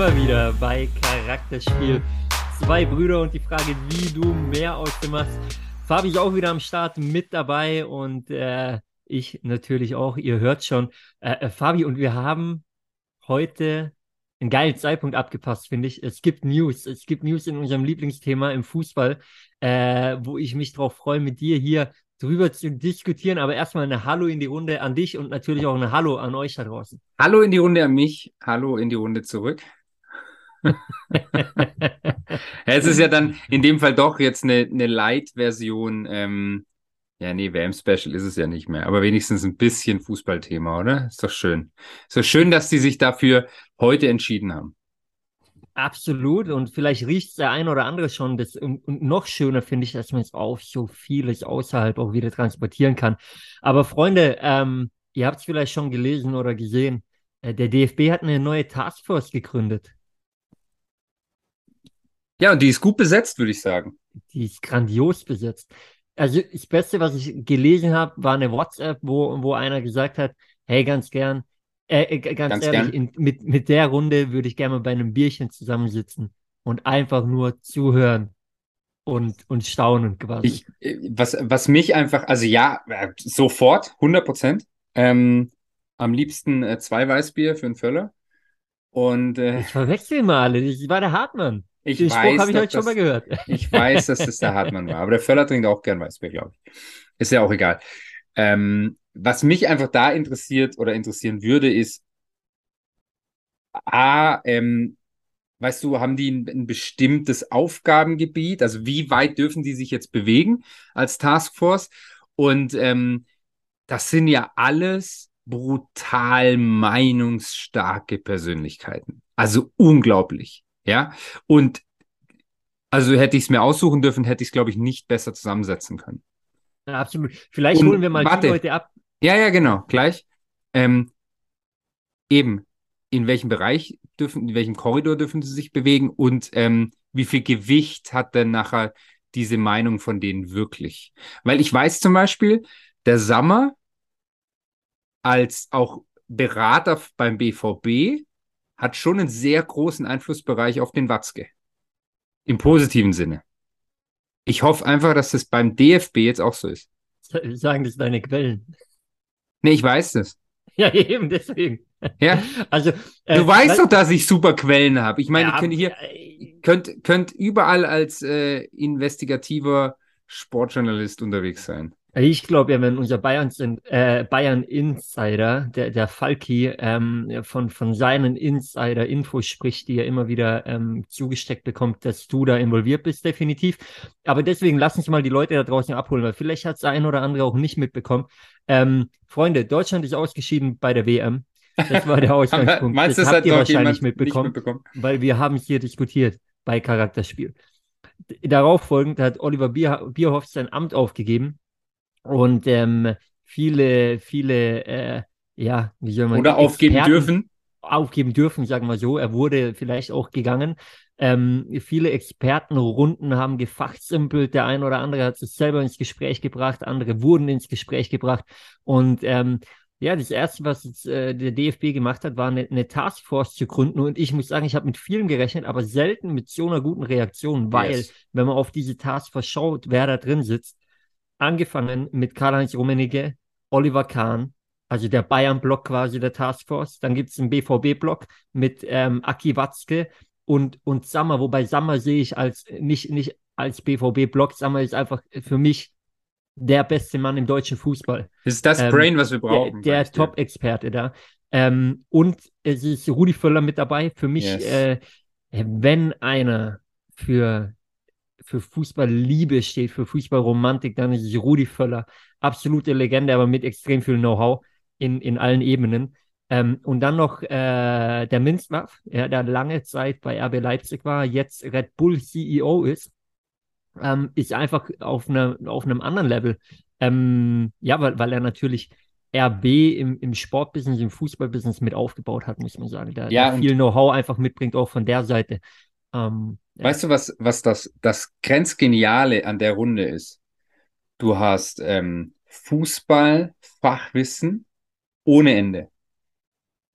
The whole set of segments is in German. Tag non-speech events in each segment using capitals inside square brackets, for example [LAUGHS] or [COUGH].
Wir wieder bei Charakterspiel. Zwei Brüder und die Frage, wie du mehr aus dem machst. Fabi ist auch wieder am Start mit dabei und äh, ich natürlich auch. Ihr hört schon. Äh, äh, Fabi, und wir haben heute einen geilen Zeitpunkt abgepasst, finde ich. Es gibt News. Es gibt News in unserem Lieblingsthema im Fußball, äh, wo ich mich drauf freue, mit dir hier drüber zu diskutieren. Aber erstmal eine Hallo in die Runde an dich und natürlich auch eine Hallo an euch da draußen. Hallo in die Runde an mich, hallo in die Runde zurück. [LAUGHS] es ist ja dann in dem Fall doch jetzt eine, eine Light-Version. Ähm, ja, nee, WM-Special ist es ja nicht mehr, aber wenigstens ein bisschen Fußballthema, oder? Ist doch schön. Ist doch schön, dass die sich dafür heute entschieden haben. Absolut. Und vielleicht riecht es der ein oder andere schon. Das, und, noch schöner finde ich, dass man es auch so vieles außerhalb auch wieder transportieren kann. Aber Freunde, ähm, ihr habt es vielleicht schon gelesen oder gesehen. Äh, der DFB hat eine neue Taskforce gegründet. Ja, und die ist gut besetzt, würde ich sagen. Die ist grandios besetzt. Also das Beste, was ich gelesen habe, war eine WhatsApp, wo, wo einer gesagt hat, hey, ganz gern, äh, äh ganz, ganz, ehrlich, in, mit, mit der Runde würde ich gerne mal bei einem Bierchen zusammensitzen und einfach nur zuhören und, und staunen quasi. Ich, äh, was, was mich einfach, also ja, äh, sofort, 100 Prozent. Ähm, am liebsten äh, zwei Weißbier für einen Völler. Und, äh, ich verwechsel mal alle, ich war der Hartmann. Ich Den weiß, habe ich heute schon mal gehört. [LAUGHS] Ich weiß, dass das der Hartmann war, aber der Völler trinkt auch gern Weißbier, glaube ich. Ist ja auch egal. Ähm, was mich einfach da interessiert oder interessieren würde, ist, A, ähm, weißt du, haben die ein, ein, bestimmtes Aufgabengebiet? Also wie weit dürfen die sich jetzt bewegen als Taskforce? Und ähm, das sind ja alles brutal meinungsstarke Persönlichkeiten. Also unglaublich. Ja. Und also hätte ich es mir aussuchen dürfen, hätte ich es, glaube ich, nicht besser zusammensetzen können. Ja, absolut. Vielleicht Und, holen wir mal warte. die Leute ab. Ja, ja, genau, gleich. Ähm, eben, in welchem Bereich dürfen, in welchem Korridor dürfen sie sich bewegen und ähm, wie viel Gewicht hat denn nachher diese Meinung von denen wirklich? Weil ich weiß zum Beispiel, der Sammer als auch Berater beim BVB hat schon einen sehr großen Einflussbereich auf den Watzke. Im positiven Sinne. Ich hoffe einfach, dass das beim DFB jetzt auch so ist. [LAUGHS] Sagen das deine Quellen. Nee, ich weiß das. Ja, eben deswegen. Ja. Also, äh, du weißt doch, dass ich super Quellen habe. Ich meine, ja, ich könnte hier, äh, könnt, könnt überall als äh, investigativer Sportjournalist unterwegs sein. Ich glaube ja, wenn unser Bayern, äh, Bayern Insider, der, der Falki, ähm, von, von seinen Insider-Infos spricht, die er immer wieder ähm, zugesteckt bekommt, dass du da involviert bist, definitiv. Aber deswegen lass uns mal die Leute da draußen abholen, weil vielleicht hat es ein oder andere auch nicht mitbekommen. Ähm, Freunde, Deutschland ist ausgeschieden bei der WM. Das war der [LAUGHS] Ausgangspunkt. Meinst das, das habt ihr wahrscheinlich mitbekommen, mitbekommen, weil wir haben es hier diskutiert bei Charakterspiel. Darauf folgend hat Oliver Bier, Bierhoff sein Amt aufgegeben und ähm, viele, viele, äh, ja, wie soll man Oder aufgeben Experten dürfen. Aufgeben dürfen, sagen wir so. Er wurde vielleicht auch gegangen. Ähm, viele Expertenrunden haben gefachsimpelt. Der eine oder andere hat sich selber ins Gespräch gebracht, andere wurden ins Gespräch gebracht. Und ähm, ja, das erste, was jetzt, äh, der DFB gemacht hat, war eine, eine Taskforce zu gründen. Und ich muss sagen, ich habe mit vielen gerechnet, aber selten mit so einer guten Reaktion, weil, yes. wenn man auf diese Taskforce schaut, wer da drin sitzt, angefangen mit Karl-Heinz Rummenigge, Oliver Kahn, also der Bayern-Block quasi der Taskforce. Dann gibt es einen BVB-Block mit ähm, Aki Watzke und, und Sammer, wobei Sammer sehe ich als nicht, nicht als BVB-Block. Sammer ist einfach für mich der beste Mann im deutschen Fußball. Das ist das ähm, Brain, was wir brauchen. Der, der Top-Experte da. Ähm, und es ist Rudi Völler mit dabei. Für mich, yes. äh, wenn einer für für Fußballliebe steht, für Fußballromantik, dann ist es Rudi Völler. Absolute Legende, aber mit extrem viel Know-how in, in allen Ebenen. Ähm, und dann noch äh, der Minzlaff, ja, der lange Zeit bei RB Leipzig war, jetzt Red Bull CEO ist, ähm, ist einfach auf, eine, auf einem anderen Level. Ähm, ja, weil, weil er natürlich RB im, im Sportbusiness, im Fußballbusiness mit aufgebaut hat, muss man sagen. Der, ja, der viel Know-how einfach mitbringt, auch von der Seite. Ähm, Weißt du, was, was das, das Grenzgeniale an der Runde ist? Du hast ähm, Fußball, Fachwissen ohne Ende.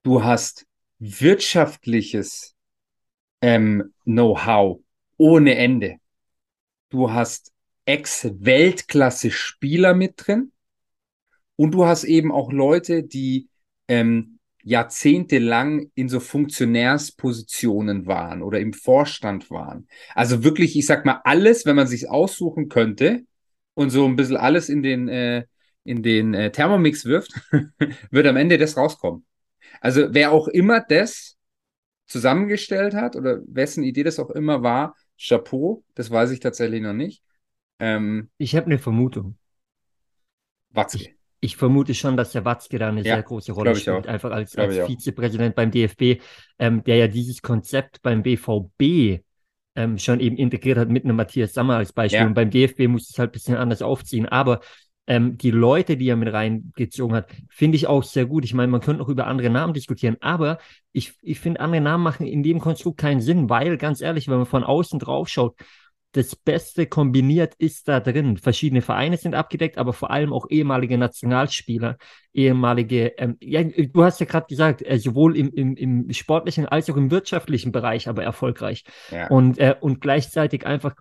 Du hast wirtschaftliches ähm, Know-how ohne Ende. Du hast Ex-Weltklasse-Spieler mit drin und du hast eben auch Leute, die ähm, jahrzehntelang in so Funktionärspositionen waren oder im Vorstand waren. Also wirklich, ich sag mal, alles, wenn man sich aussuchen könnte und so ein bisschen alles in den, äh, in den äh, Thermomix wirft, [LAUGHS] wird am Ende das rauskommen. Also wer auch immer das zusammengestellt hat oder wessen Idee das auch immer war, Chapeau, das weiß ich tatsächlich noch nicht. Ähm, ich habe eine Vermutung. Watzke. Ich, ich, vermute schon, dass der Watzke da eine ja, sehr große Rolle spielt, einfach als, als Vizepräsident beim DFB, ähm, der ja dieses Konzept beim BVB ähm, schon eben integriert hat mit einem Matthias Sammer als Beispiel. Ja. Und beim DFB muss es halt ein bisschen anders aufziehen. Aber ähm, die Leute, die er mit reingezogen hat, finde ich auch sehr gut. Ich meine, man könnte noch über andere Namen diskutieren, aber ich, ich finde, andere Namen machen in dem Konstrukt keinen Sinn, weil, ganz ehrlich, wenn man von außen drauf schaut, das Beste kombiniert ist da drin. Verschiedene Vereine sind abgedeckt, aber vor allem auch ehemalige Nationalspieler, ehemalige, ähm, ja, du hast ja gerade gesagt, äh, sowohl im, im, im sportlichen als auch im wirtschaftlichen Bereich, aber erfolgreich. Ja. Und, äh, und gleichzeitig einfach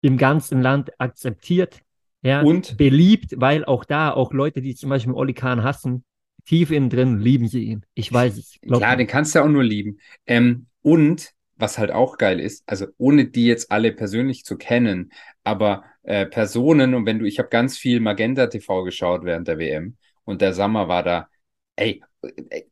im ganzen Land akzeptiert, ja, und beliebt, weil auch da auch Leute, die zum Beispiel Oli Kahn hassen, tief innen drin lieben sie ihn. Ich weiß es. Mir. den kannst du ja auch nur lieben. Ähm, und was halt auch geil ist, also ohne die jetzt alle persönlich zu kennen, aber äh, Personen und wenn du, ich habe ganz viel Magenta TV geschaut während der WM und der Sommer war da, ey, ey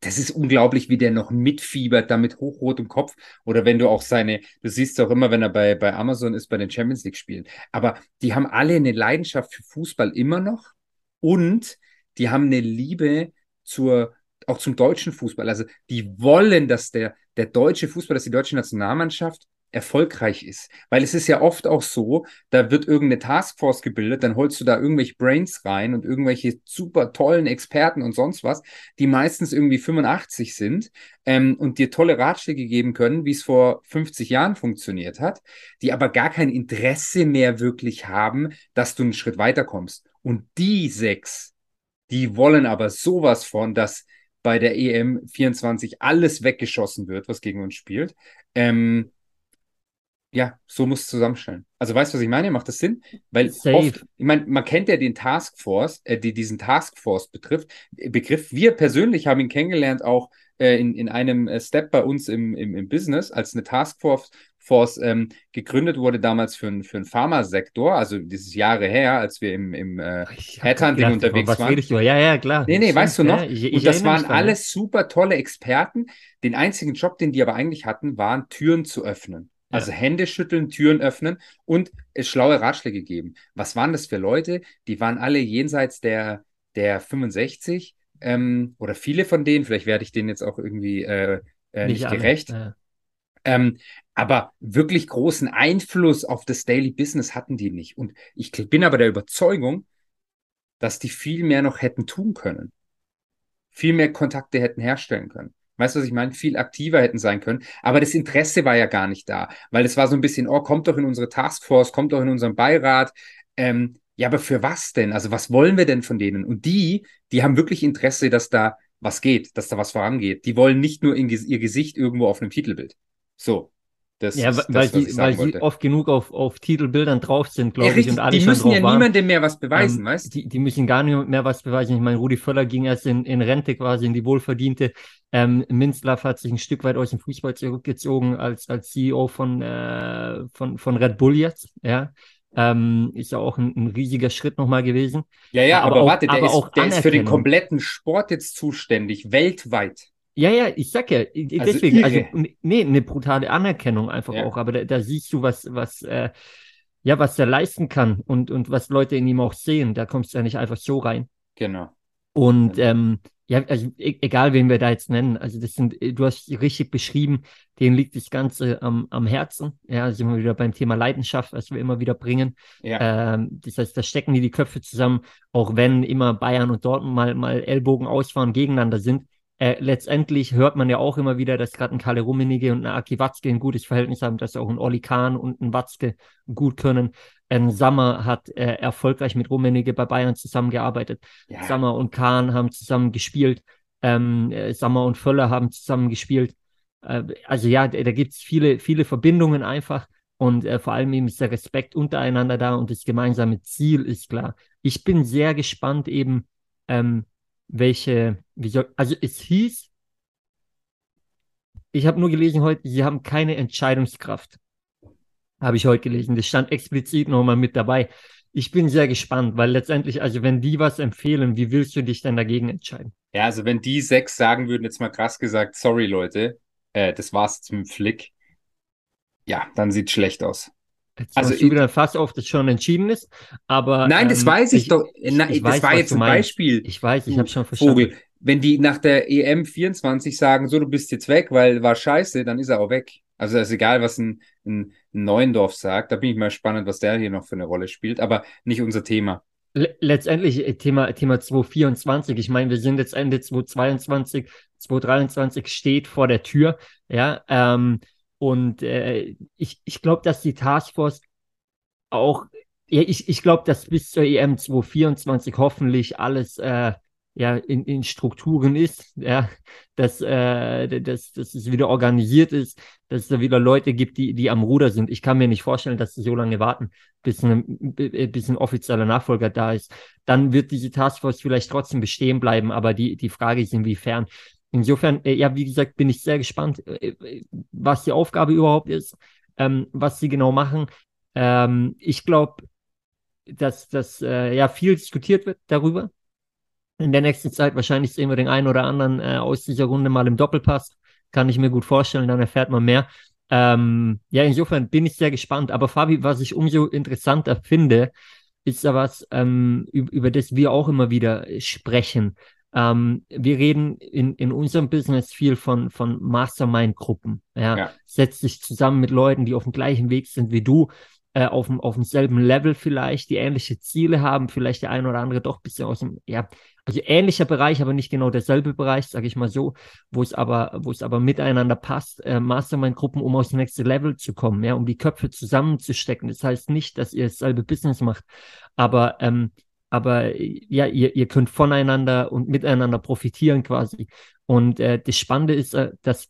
das ist unglaublich, wie der noch mitfiebert, da mit hochrotem Kopf. Oder wenn du auch seine, du siehst auch immer, wenn er bei, bei Amazon ist, bei den Champions League spielen. Aber die haben alle eine Leidenschaft für Fußball immer noch und die haben eine Liebe zur, auch zum deutschen Fußball. Also die wollen, dass der, der deutsche Fußball, dass die deutsche Nationalmannschaft erfolgreich ist. Weil es ist ja oft auch so, da wird irgendeine Taskforce gebildet, dann holst du da irgendwelche Brains rein und irgendwelche super tollen Experten und sonst was, die meistens irgendwie 85 sind ähm, und dir tolle Ratschläge geben können, wie es vor 50 Jahren funktioniert hat, die aber gar kein Interesse mehr wirklich haben, dass du einen Schritt weiterkommst. Und die sechs, die wollen aber sowas von, dass bei der EM 24 alles weggeschossen wird, was gegen uns spielt. Ähm, ja, so muss es zusammenstellen. Also weißt du, was ich meine? Macht das Sinn? Weil Safe. oft, ich meine, man kennt ja den Taskforce, äh, die diesen Taskforce betrifft, Begriff. Wir persönlich haben ihn kennengelernt auch äh, in, in einem äh, Step bei uns im, im, im Business, als eine Taskforce Force ähm, gegründet wurde damals für, für den Pharmasektor, also dieses Jahre her, als wir im, im äh, Headhunting unterwegs was waren. Redest du? Ja, ja, klar. Nee, nee, weißt du noch? Ja, ich, ich und das waren alles super tolle Experten. Den einzigen Job, den die aber eigentlich hatten, waren Türen zu öffnen. Also ja. Hände schütteln, Türen öffnen und es schlaue Ratschläge geben. Was waren das für Leute? Die waren alle jenseits der, der 65 ähm, oder viele von denen, vielleicht werde ich denen jetzt auch irgendwie äh, äh, nicht, nicht gerecht. Ja. Ähm, aber wirklich großen Einfluss auf das Daily Business hatten die nicht. Und ich bin aber der Überzeugung, dass die viel mehr noch hätten tun können. Viel mehr Kontakte hätten herstellen können. Weißt du, was ich meine? Viel aktiver hätten sein können. Aber das Interesse war ja gar nicht da, weil es war so ein bisschen, oh, kommt doch in unsere Taskforce, kommt doch in unseren Beirat. Ähm, ja, aber für was denn? Also was wollen wir denn von denen? Und die, die haben wirklich Interesse, dass da was geht, dass da was vorangeht. Die wollen nicht nur ihr Gesicht irgendwo auf einem Titelbild. So. Das ja, ist weil, das, sie, weil sie oft genug auf, auf Titelbildern drauf sind, glaube ja, ich. Und alle die müssen ja niemandem mehr was beweisen, ähm, weißt du? Die, die müssen gar nicht mehr was beweisen. Ich meine, Rudi Völler ging erst in, in Rente quasi, in die wohlverdiente. Ähm, Minzlaff hat sich ein Stück weit aus dem Fußball zurückgezogen als, als CEO von, äh, von, von Red Bull jetzt. Ja. Ähm, ist ja auch ein, ein riesiger Schritt nochmal gewesen. Ja, ja, aber, aber auch, warte, der, aber ist, der ist für den kompletten Sport jetzt zuständig, weltweit. Ja, ja, ich sag ja, also deswegen, also, irre. also [LAUGHS] nee, eine brutale Anerkennung einfach ja. auch, aber da, da, siehst du, was, was, äh, ja, was er leisten kann und, und was Leute in ihm auch sehen. Da kommst du ja nicht einfach so rein. Genau. Und genau. ähm, ja, also e egal wen wir da jetzt nennen, also das sind, du hast richtig beschrieben, denen liegt das Ganze am, am Herzen. Ja, sind wir wieder beim Thema Leidenschaft, was wir immer wieder bringen. Ja. Ähm, das heißt, da stecken die die Köpfe zusammen, auch wenn immer Bayern und Dortmund mal, mal Ellbogen ausfahren, gegeneinander sind äh, letztendlich hört man ja auch immer wieder, dass gerade ein Kalle Rummenigge und ein Aki Watzke ein gutes Verhältnis haben, dass auch ein Olli Kahn und ein Watzke gut können. Ein Sammer hat äh, erfolgreich mit Rummenigge bei Bayern zusammengearbeitet. Ja. Sammer und Kahn haben zusammen gespielt. Ähm, äh, Sammer und Völler haben zusammen gespielt. Äh, also ja, da, da gibt es viele, viele Verbindungen einfach. Und äh, vor allem eben ist der Respekt untereinander da und das gemeinsame Ziel ist klar. Ich bin sehr gespannt eben, ähm, welche, wie soll, also es hieß, ich habe nur gelesen heute, sie haben keine Entscheidungskraft. Habe ich heute gelesen. Das stand explizit nochmal mit dabei. Ich bin sehr gespannt, weil letztendlich, also wenn die was empfehlen, wie willst du dich denn dagegen entscheiden? Ja, also wenn die sechs sagen würden, jetzt mal krass gesagt, sorry Leute, äh, das war's dem Flick, ja, dann sieht schlecht aus. Jetzt also du wieder fast auf, das schon entschieden ist, aber nein, das ähm, weiß ich, ich doch. Na, ich, ich das weiß, war jetzt ein Beispiel. Ich weiß, ich habe schon verstanden. Vogel, wenn die nach der EM 24 sagen, so du bist jetzt weg, weil war scheiße, dann ist er auch weg. Also ist egal, was ein, ein Neuendorf sagt. Da bin ich mal spannend, was der hier noch für eine Rolle spielt, aber nicht unser Thema. Letztendlich äh, Thema, Thema 224. Ich meine, wir sind jetzt Ende 2022, 2023 steht vor der Tür. Ja, ähm, und äh, ich, ich glaube, dass die Taskforce auch, ja, ich, ich glaube, dass bis zur EM 2024 hoffentlich alles äh, ja, in, in Strukturen ist, ja, dass, äh, dass, dass es wieder organisiert ist, dass es da wieder Leute gibt, die, die am Ruder sind. Ich kann mir nicht vorstellen, dass sie so lange warten, bis ein, bis ein offizieller Nachfolger da ist. Dann wird diese Taskforce vielleicht trotzdem bestehen bleiben, aber die, die Frage ist, inwiefern. Insofern, äh, ja, wie gesagt, bin ich sehr gespannt, äh, was die Aufgabe überhaupt ist, ähm, was sie genau machen. Ähm, ich glaube, dass, dass äh, ja viel diskutiert wird darüber. In der nächsten Zeit wahrscheinlich sehen wir den einen oder anderen äh, aus dieser Runde mal im Doppelpass. Kann ich mir gut vorstellen, dann erfährt man mehr. Ähm, ja, insofern bin ich sehr gespannt. Aber Fabi, was ich umso interessanter finde, ist da was, ähm, über das wir auch immer wieder sprechen. Ähm, wir reden in, in unserem Business viel von, von Mastermind-Gruppen. Ja? ja. Setz dich zusammen mit Leuten, die auf dem gleichen Weg sind wie du, äh, auf, dem, auf demselben Level vielleicht, die ähnliche Ziele haben, vielleicht der eine oder andere doch ein bisschen aus dem, ja, also ähnlicher Bereich, aber nicht genau derselbe Bereich, sage ich mal so, wo es aber, wo es aber miteinander passt, äh, Mastermind-Gruppen, um aufs nächste Level zu kommen, ja, um die Köpfe zusammenzustecken. Das heißt nicht, dass ihr dasselbe Business macht, aber ähm, aber ja, ihr, ihr könnt voneinander und miteinander profitieren quasi. Und äh, das Spannende ist, äh, dass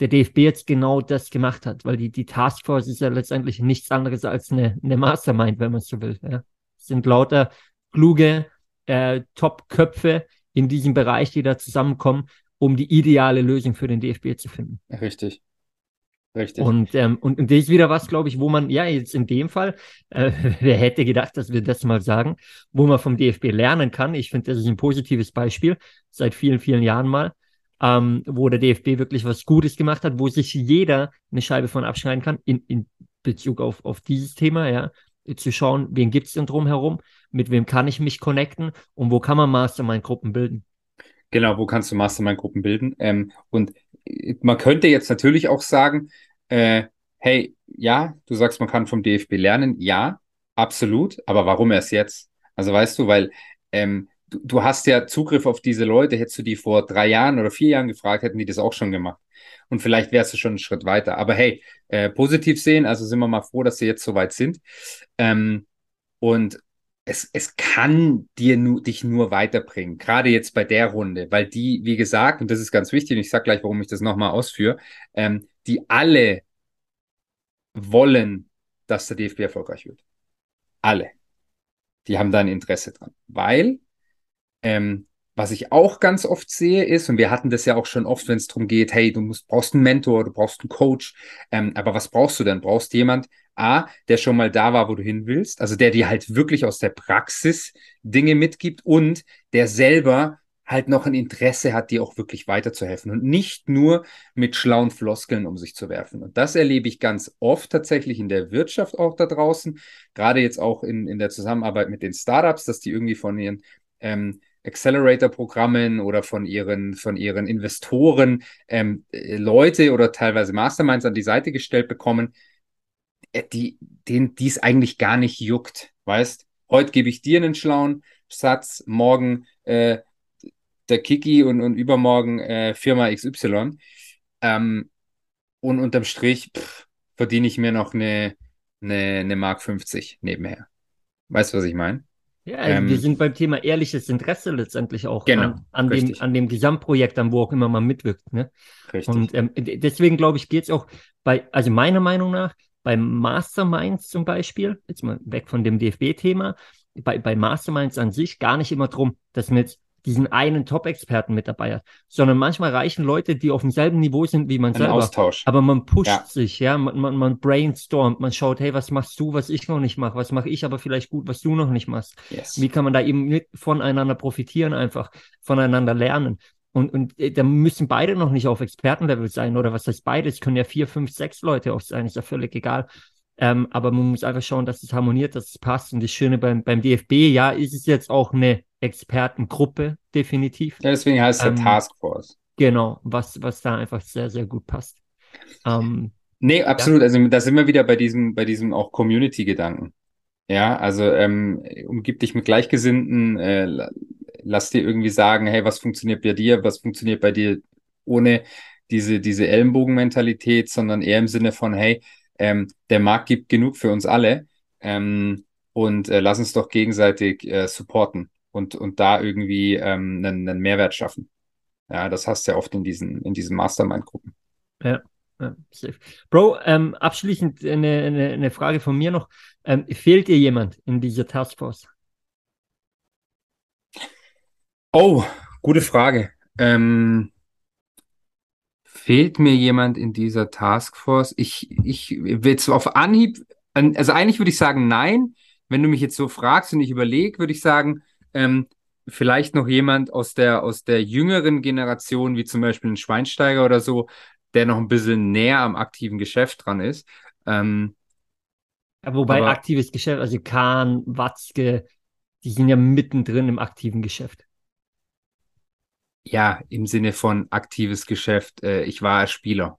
der DFB jetzt genau das gemacht hat, weil die, die Taskforce ist ja letztendlich nichts anderes als eine, eine Mastermind, wenn man so will. Ja. Es sind lauter kluge äh, Top-Köpfe in diesem Bereich, die da zusammenkommen, um die ideale Lösung für den DFB zu finden. Richtig. Richtig. Und, ähm, und, und das ist wieder was, glaube ich, wo man, ja, jetzt in dem Fall, äh, [LAUGHS] wer hätte gedacht, dass wir das mal sagen, wo man vom DFB lernen kann. Ich finde, das ist ein positives Beispiel, seit vielen, vielen Jahren mal, ähm, wo der DFB wirklich was Gutes gemacht hat, wo sich jeder eine Scheibe von abschneiden kann, in, in Bezug auf, auf dieses Thema, ja, zu schauen, wen gibt es denn drumherum, mit wem kann ich mich connecten und wo kann man Mastermind-Gruppen bilden. Genau, wo kannst du Mastermind-Gruppen bilden? Ähm, und man könnte jetzt natürlich auch sagen, äh, hey, ja, du sagst, man kann vom DFB lernen, ja, absolut, aber warum erst jetzt? Also weißt du, weil ähm, du, du hast ja Zugriff auf diese Leute, hättest du die vor drei Jahren oder vier Jahren gefragt, hätten die das auch schon gemacht. Und vielleicht wärst du schon einen Schritt weiter. Aber hey, äh, positiv sehen, also sind wir mal froh, dass sie jetzt so weit sind. Ähm, und es, es kann dir nu, dich nur weiterbringen, gerade jetzt bei der Runde, weil die, wie gesagt, und das ist ganz wichtig, und ich sage gleich, warum ich das nochmal ausführe, ähm, die alle wollen, dass der DFB erfolgreich wird. Alle. Die haben da ein Interesse dran. Weil, ähm, was ich auch ganz oft sehe, ist, und wir hatten das ja auch schon oft, wenn es darum geht, hey, du musst, brauchst einen Mentor, du brauchst einen Coach, ähm, aber was brauchst du denn? Brauchst jemand, A, der schon mal da war, wo du hin willst, also der dir halt wirklich aus der Praxis Dinge mitgibt und der selber halt noch ein Interesse hat, dir auch wirklich weiterzuhelfen und nicht nur mit schlauen Floskeln um sich zu werfen. Und das erlebe ich ganz oft tatsächlich in der Wirtschaft auch da draußen, gerade jetzt auch in, in der Zusammenarbeit mit den Startups, dass die irgendwie von ihren ähm, Accelerator-Programmen oder von ihren, von ihren Investoren ähm, Leute oder teilweise Masterminds an die Seite gestellt bekommen, äh, die, denen dies eigentlich gar nicht juckt. Weißt, heute gebe ich dir einen schlauen Satz, morgen äh, der Kiki und, und übermorgen äh, Firma XY. Ähm, und unterm Strich pff, verdiene ich mir noch eine, eine, eine Mark 50 nebenher. Weißt du, was ich meine? Ja, also wir Ähm, sind beim Thema ehrliches Interesse letztendlich auch genau, an, an, dem, an, dem, Gesamtprojekt, an wo auch immer man mitwirkt. Ne? Richtig. Und ähm, deswegen glaube ich, geht es auch bei, also meiner Meinung nach, bei Masterminds zum Beispiel, jetzt mal weg von dem DFB-Thema, bei, bei Masterminds an sich gar nicht immer drum, dass man jetzt diesen einen Top-Experten mit dabei hat, sondern manchmal reichen Leute, die auf demselben Niveau sind wie man Ein selber. Austausch. Aber man pusht Ja. sich, ja, man, man, man brainstormt, man schaut, hey, was machst du, was ich noch nicht mache, was mache ich aber vielleicht gut, was du noch nicht machst. Yes. Wie kann man da eben mit voneinander profitieren, einfach voneinander lernen? Und, und äh, da müssen beide noch nicht auf Expertenlevel sein, oder was heißt beide? Es können ja vier, fünf, sechs Leute auch sein, ist ja völlig egal. Ähm, aber man muss einfach schauen, dass es harmoniert, dass es passt. Und das Schöne beim, beim DFB, ja, ist es jetzt auch eine Expertengruppe, definitiv. Ja, deswegen heißt es Ähm, ja Taskforce. Genau, was, was da einfach sehr, sehr gut passt. Ähm, Nee, absolut. Also da sind wir wieder bei diesem, bei diesem auch Community-Gedanken. Ja, also ähm, umgib dich mit Gleichgesinnten, äh, la- lass dir irgendwie sagen, hey, was funktioniert bei dir, was funktioniert bei dir ohne diese, diese Ellenbogenmentalität, sondern eher im Sinne von, hey, ähm, der Markt gibt genug für uns alle ähm, und äh, lass uns doch gegenseitig äh, supporten und, und da irgendwie ähm, einen, einen Mehrwert schaffen. Ja, das hast du ja oft in diesen, in diesen Mastermind-Gruppen. Ja, ja, safe. Bro, ähm, abschließend eine, eine, eine Frage von mir noch. Ähm, fehlt dir jemand in dieser Taskforce? Oh, gute Frage. Ähm, fehlt mir jemand in dieser Taskforce? Ich, ich will jetzt auf Anhieb, an- also eigentlich würde ich sagen, nein. Wenn du mich jetzt so fragst und ich überlege, würde ich sagen, ähm, vielleicht noch jemand aus der, aus der jüngeren Generation, wie zum Beispiel ein Schweinsteiger oder so, der noch ein bisschen näher am aktiven Geschäft dran ist. Ähm, Ja, wobei Aber- aktives Geschäft, also Kahn, Watzke, die sind ja mittendrin im aktiven Geschäft. ja, im Sinne von aktives Geschäft. Äh, ich war Spieler.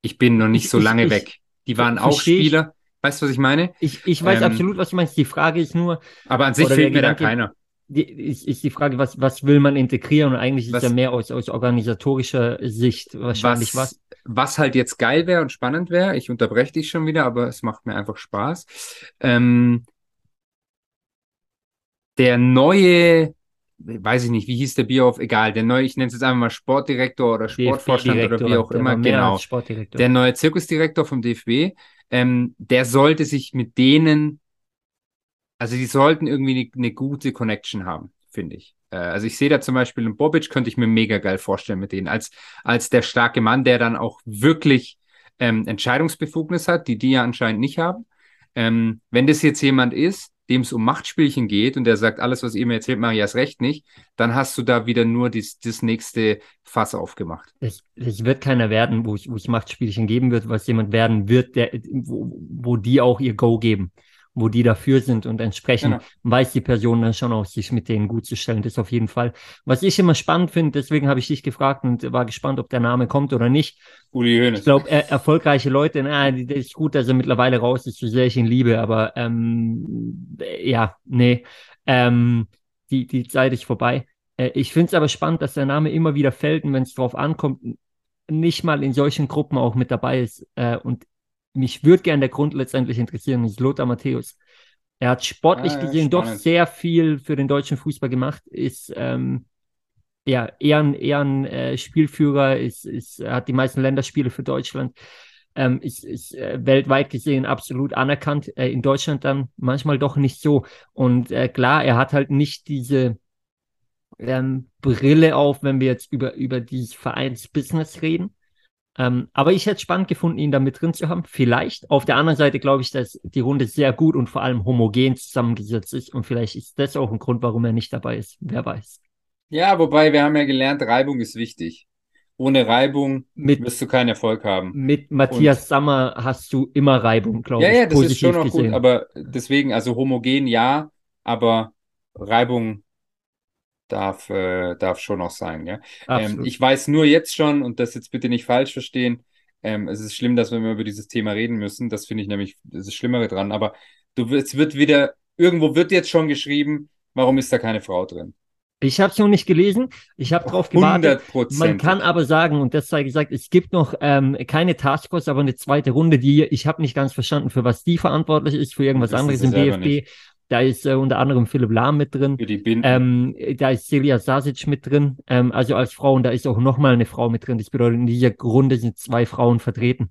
Ich bin noch nicht Ich- so lange ich- weg. Die waren auch. Spieler. Weißt du, was ich meine? Ich, ich weiß Ähm, absolut, was du meinst. Die Frage ist nur, Aber an sich fehlt mir da Gedanke- keiner. Die, ist, ist die Frage, was, was will man integrieren? Und eigentlich ist Was- ja mehr aus, aus organisatorischer Sicht wahrscheinlich was. was halt jetzt geil wäre und spannend wäre, ich unterbreche dich schon wieder, aber es macht mir einfach Spaß. Ähm, der neue, weiß ich nicht, wie hieß der Bierhoff? Egal, der neue, ich nenne es jetzt einfach mal Sportdirektor oder Sportvorstand oder wie auch immer, genau. Sportdirektor. Der neue Zirkusdirektor vom DFB, ähm, der sollte sich mit denen, also die sollten irgendwie eine, eine gute Connection haben, finde ich. Äh, also ich sehe da zum Beispiel einen Bobic, könnte ich mir mega geil vorstellen mit denen, als, als der starke Mann, der dann auch wirklich ähm, Entscheidungsbefugnis hat, die die ja anscheinend nicht haben. Ähm, wenn das jetzt jemand ist, dem es um Machtspielchen geht und der sagt, alles, was ihr mir erzählt, mache ich erst recht nicht, dann hast du da wieder nur dies, das nächste Fass aufgemacht. Es, es wird keiner werden, wo es, wo es Machtspielchen geben wird, was jemand werden wird, der, wo, wo die auch ihr Go geben, wo die dafür sind und entsprechend Genau. weiß die Person dann schon auch, sich mit denen gut zu stellen. Das auf jeden Fall. Was ich immer spannend finde, deswegen habe ich dich gefragt und war gespannt, ob der Name kommt oder nicht. Uli Hoeneß. Ich glaube, er, erfolgreiche Leute, na, das ist gut, dass er mittlerweile raus ist, so sehr ich ihn liebe, aber ähm, äh, ja, nee, ähm, die, die Zeit ist vorbei. Äh, ich finde es aber spannend, dass der Name immer wieder fällt und wenn es drauf ankommt, nicht mal in solchen Gruppen auch mit dabei ist. Äh, und mich würde gern der Grund letztendlich interessieren, ist Lothar Matthäus. Er hat sportlich Ah, gesehen doch sehr viel für den deutschen Fußball gemacht, ist ähm, ja, eher ein, eher ein äh, Spielführer, ist, ist, er hat die meisten Länderspiele für Deutschland, ähm, ist, ist äh, weltweit gesehen absolut anerkannt, äh, in Deutschland dann manchmal doch nicht so. Und äh, klar, er hat halt nicht diese ähm, Brille auf, wenn wir jetzt über, über dieses Vereinsbusiness reden. Ähm, aber ich hätte es spannend gefunden, ihn da mit drin zu haben. Vielleicht. Auf der anderen Seite glaube ich, dass die Runde sehr gut und vor allem homogen zusammengesetzt ist. Und vielleicht ist das auch ein Grund, warum er nicht dabei ist. Wer weiß. Ja, wobei wir haben ja gelernt, Reibung ist wichtig. Ohne Reibung Mit, wirst du keinen Erfolg haben. mit Matthias Sammer hast du immer Reibung, glaube Ja, ich. ja, das ist schon auch gut, aber deswegen, also homogen ja, aber Reibung darf, äh, darf schon auch sein, ja. Ähm, ich weiß nur jetzt schon, und das jetzt bitte nicht falsch verstehen, ähm, es ist schlimm, dass wir immer über dieses Thema reden müssen. Das finde ich nämlich das ist Schlimmere dran. Aber du, es wird wieder, irgendwo wird jetzt schon geschrieben, warum ist da keine Frau drin? Ich habe es noch nicht gelesen. Ich habe drauf gewartet. 100 Prozent. Man kann aber sagen, und das sei gesagt, es gibt noch ähm, keine Taskforce, aber eine zweite Runde, die ich habe nicht ganz verstanden, für was die verantwortlich ist, für irgendwas anderes im DFB. nicht. Da ist äh, unter anderem Philipp Lahm mit drin. Ähm, da ist Celia Sasic mit drin, ähm, also als Frau. Und da ist auch nochmal eine Frau mit drin. Das bedeutet, in dieser Runde sind zwei Frauen vertreten.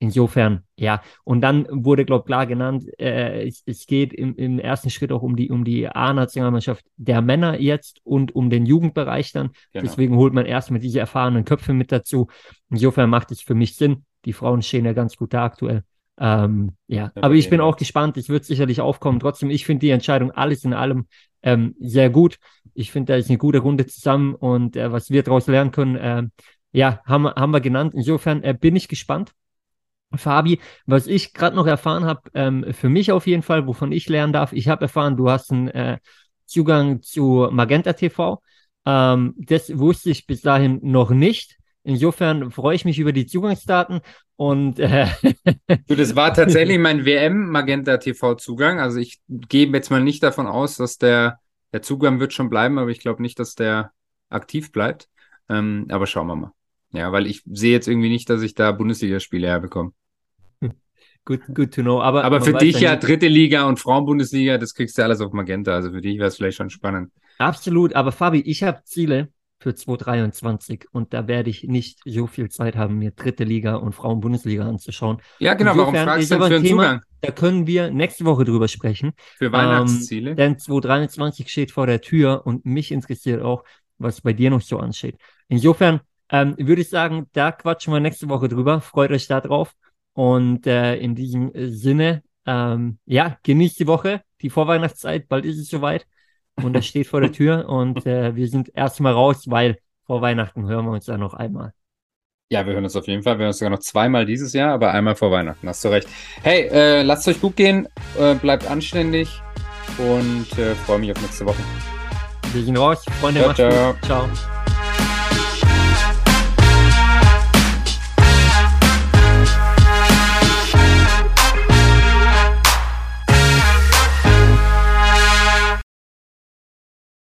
Insofern, ja. Und dann wurde, glaube ich, klar genannt, äh, es, es, geht im, im, ersten Schritt auch um die, um die A-Nationalmannschaft der Männer jetzt und um den Jugendbereich dann. Genau. Deswegen holt man erstmal diese erfahrenen Köpfe mit dazu. Insofern macht es für mich Sinn. Die Frauen stehen ja ganz gut da aktuell. Ähm, ja, aber ich bin auch gespannt. Es wird sicherlich aufkommen. Trotzdem, ich finde die Entscheidung alles in allem ähm, sehr gut. Ich finde, da ist eine gute Runde zusammen und äh, was wir daraus lernen können, äh, ja, haben, haben wir genannt. Insofern äh, bin ich gespannt. Fabi, was ich gerade noch erfahren habe, ähm, für mich auf jeden Fall, wovon ich lernen darf, ich habe erfahren, du hast einen äh, Zugang zu Magenta TV. Ähm, das wusste ich bis dahin noch nicht. Insofern freue ich mich über die Zugangsdaten und äh du, das war tatsächlich [LAUGHS] mein WM Magenta TV Zugang. Also ich gehe jetzt mal nicht davon aus, dass der der Zugang wird schon bleiben, aber ich glaube nicht, dass der aktiv bleibt. Ähm, aber schauen wir mal. Ja, weil ich sehe jetzt irgendwie nicht, dass ich da Bundesligaspiele herbekomme. [LAUGHS] Good, good to know. Aber, aber für dich ja dritte Liga und Frauenbundesliga, das kriegst du alles auf Magenta. Also für dich wäre es vielleicht schon spannend. Absolut. Aber Fabi, ich habe Ziele für 2023 und da werde ich nicht so viel Zeit haben, mir dritte Liga und Frauenbundesliga anzuschauen. Ja, genau. Insofern Warum fragst du denn für einen Thema, Zugang? Da können wir nächste Woche drüber sprechen. Für Weihnachtsziele. Ähm, denn 2023 steht vor der Tür und mich interessiert auch, was bei dir noch so ansteht. Insofern ähm, würde ich sagen, da quatschen wir nächste Woche drüber. Freut euch da drauf. Und äh, in diesem Sinne, ähm, ja, genießt die Woche, die Vorweihnachtszeit. Bald ist es soweit und es steht vor der Tür und äh, wir sind erstmal raus, weil vor Weihnachten hören wir uns ja noch einmal. Ja, wir hören uns auf jeden Fall. Wir hören uns sogar noch zweimal dieses Jahr, aber einmal vor Weihnachten. Hast du recht. Hey, äh, lasst euch gut gehen, äh, bleibt anständig und äh, freue mich auf nächste Woche. Wir sind raus. Freunde, ciao, ciao. ciao.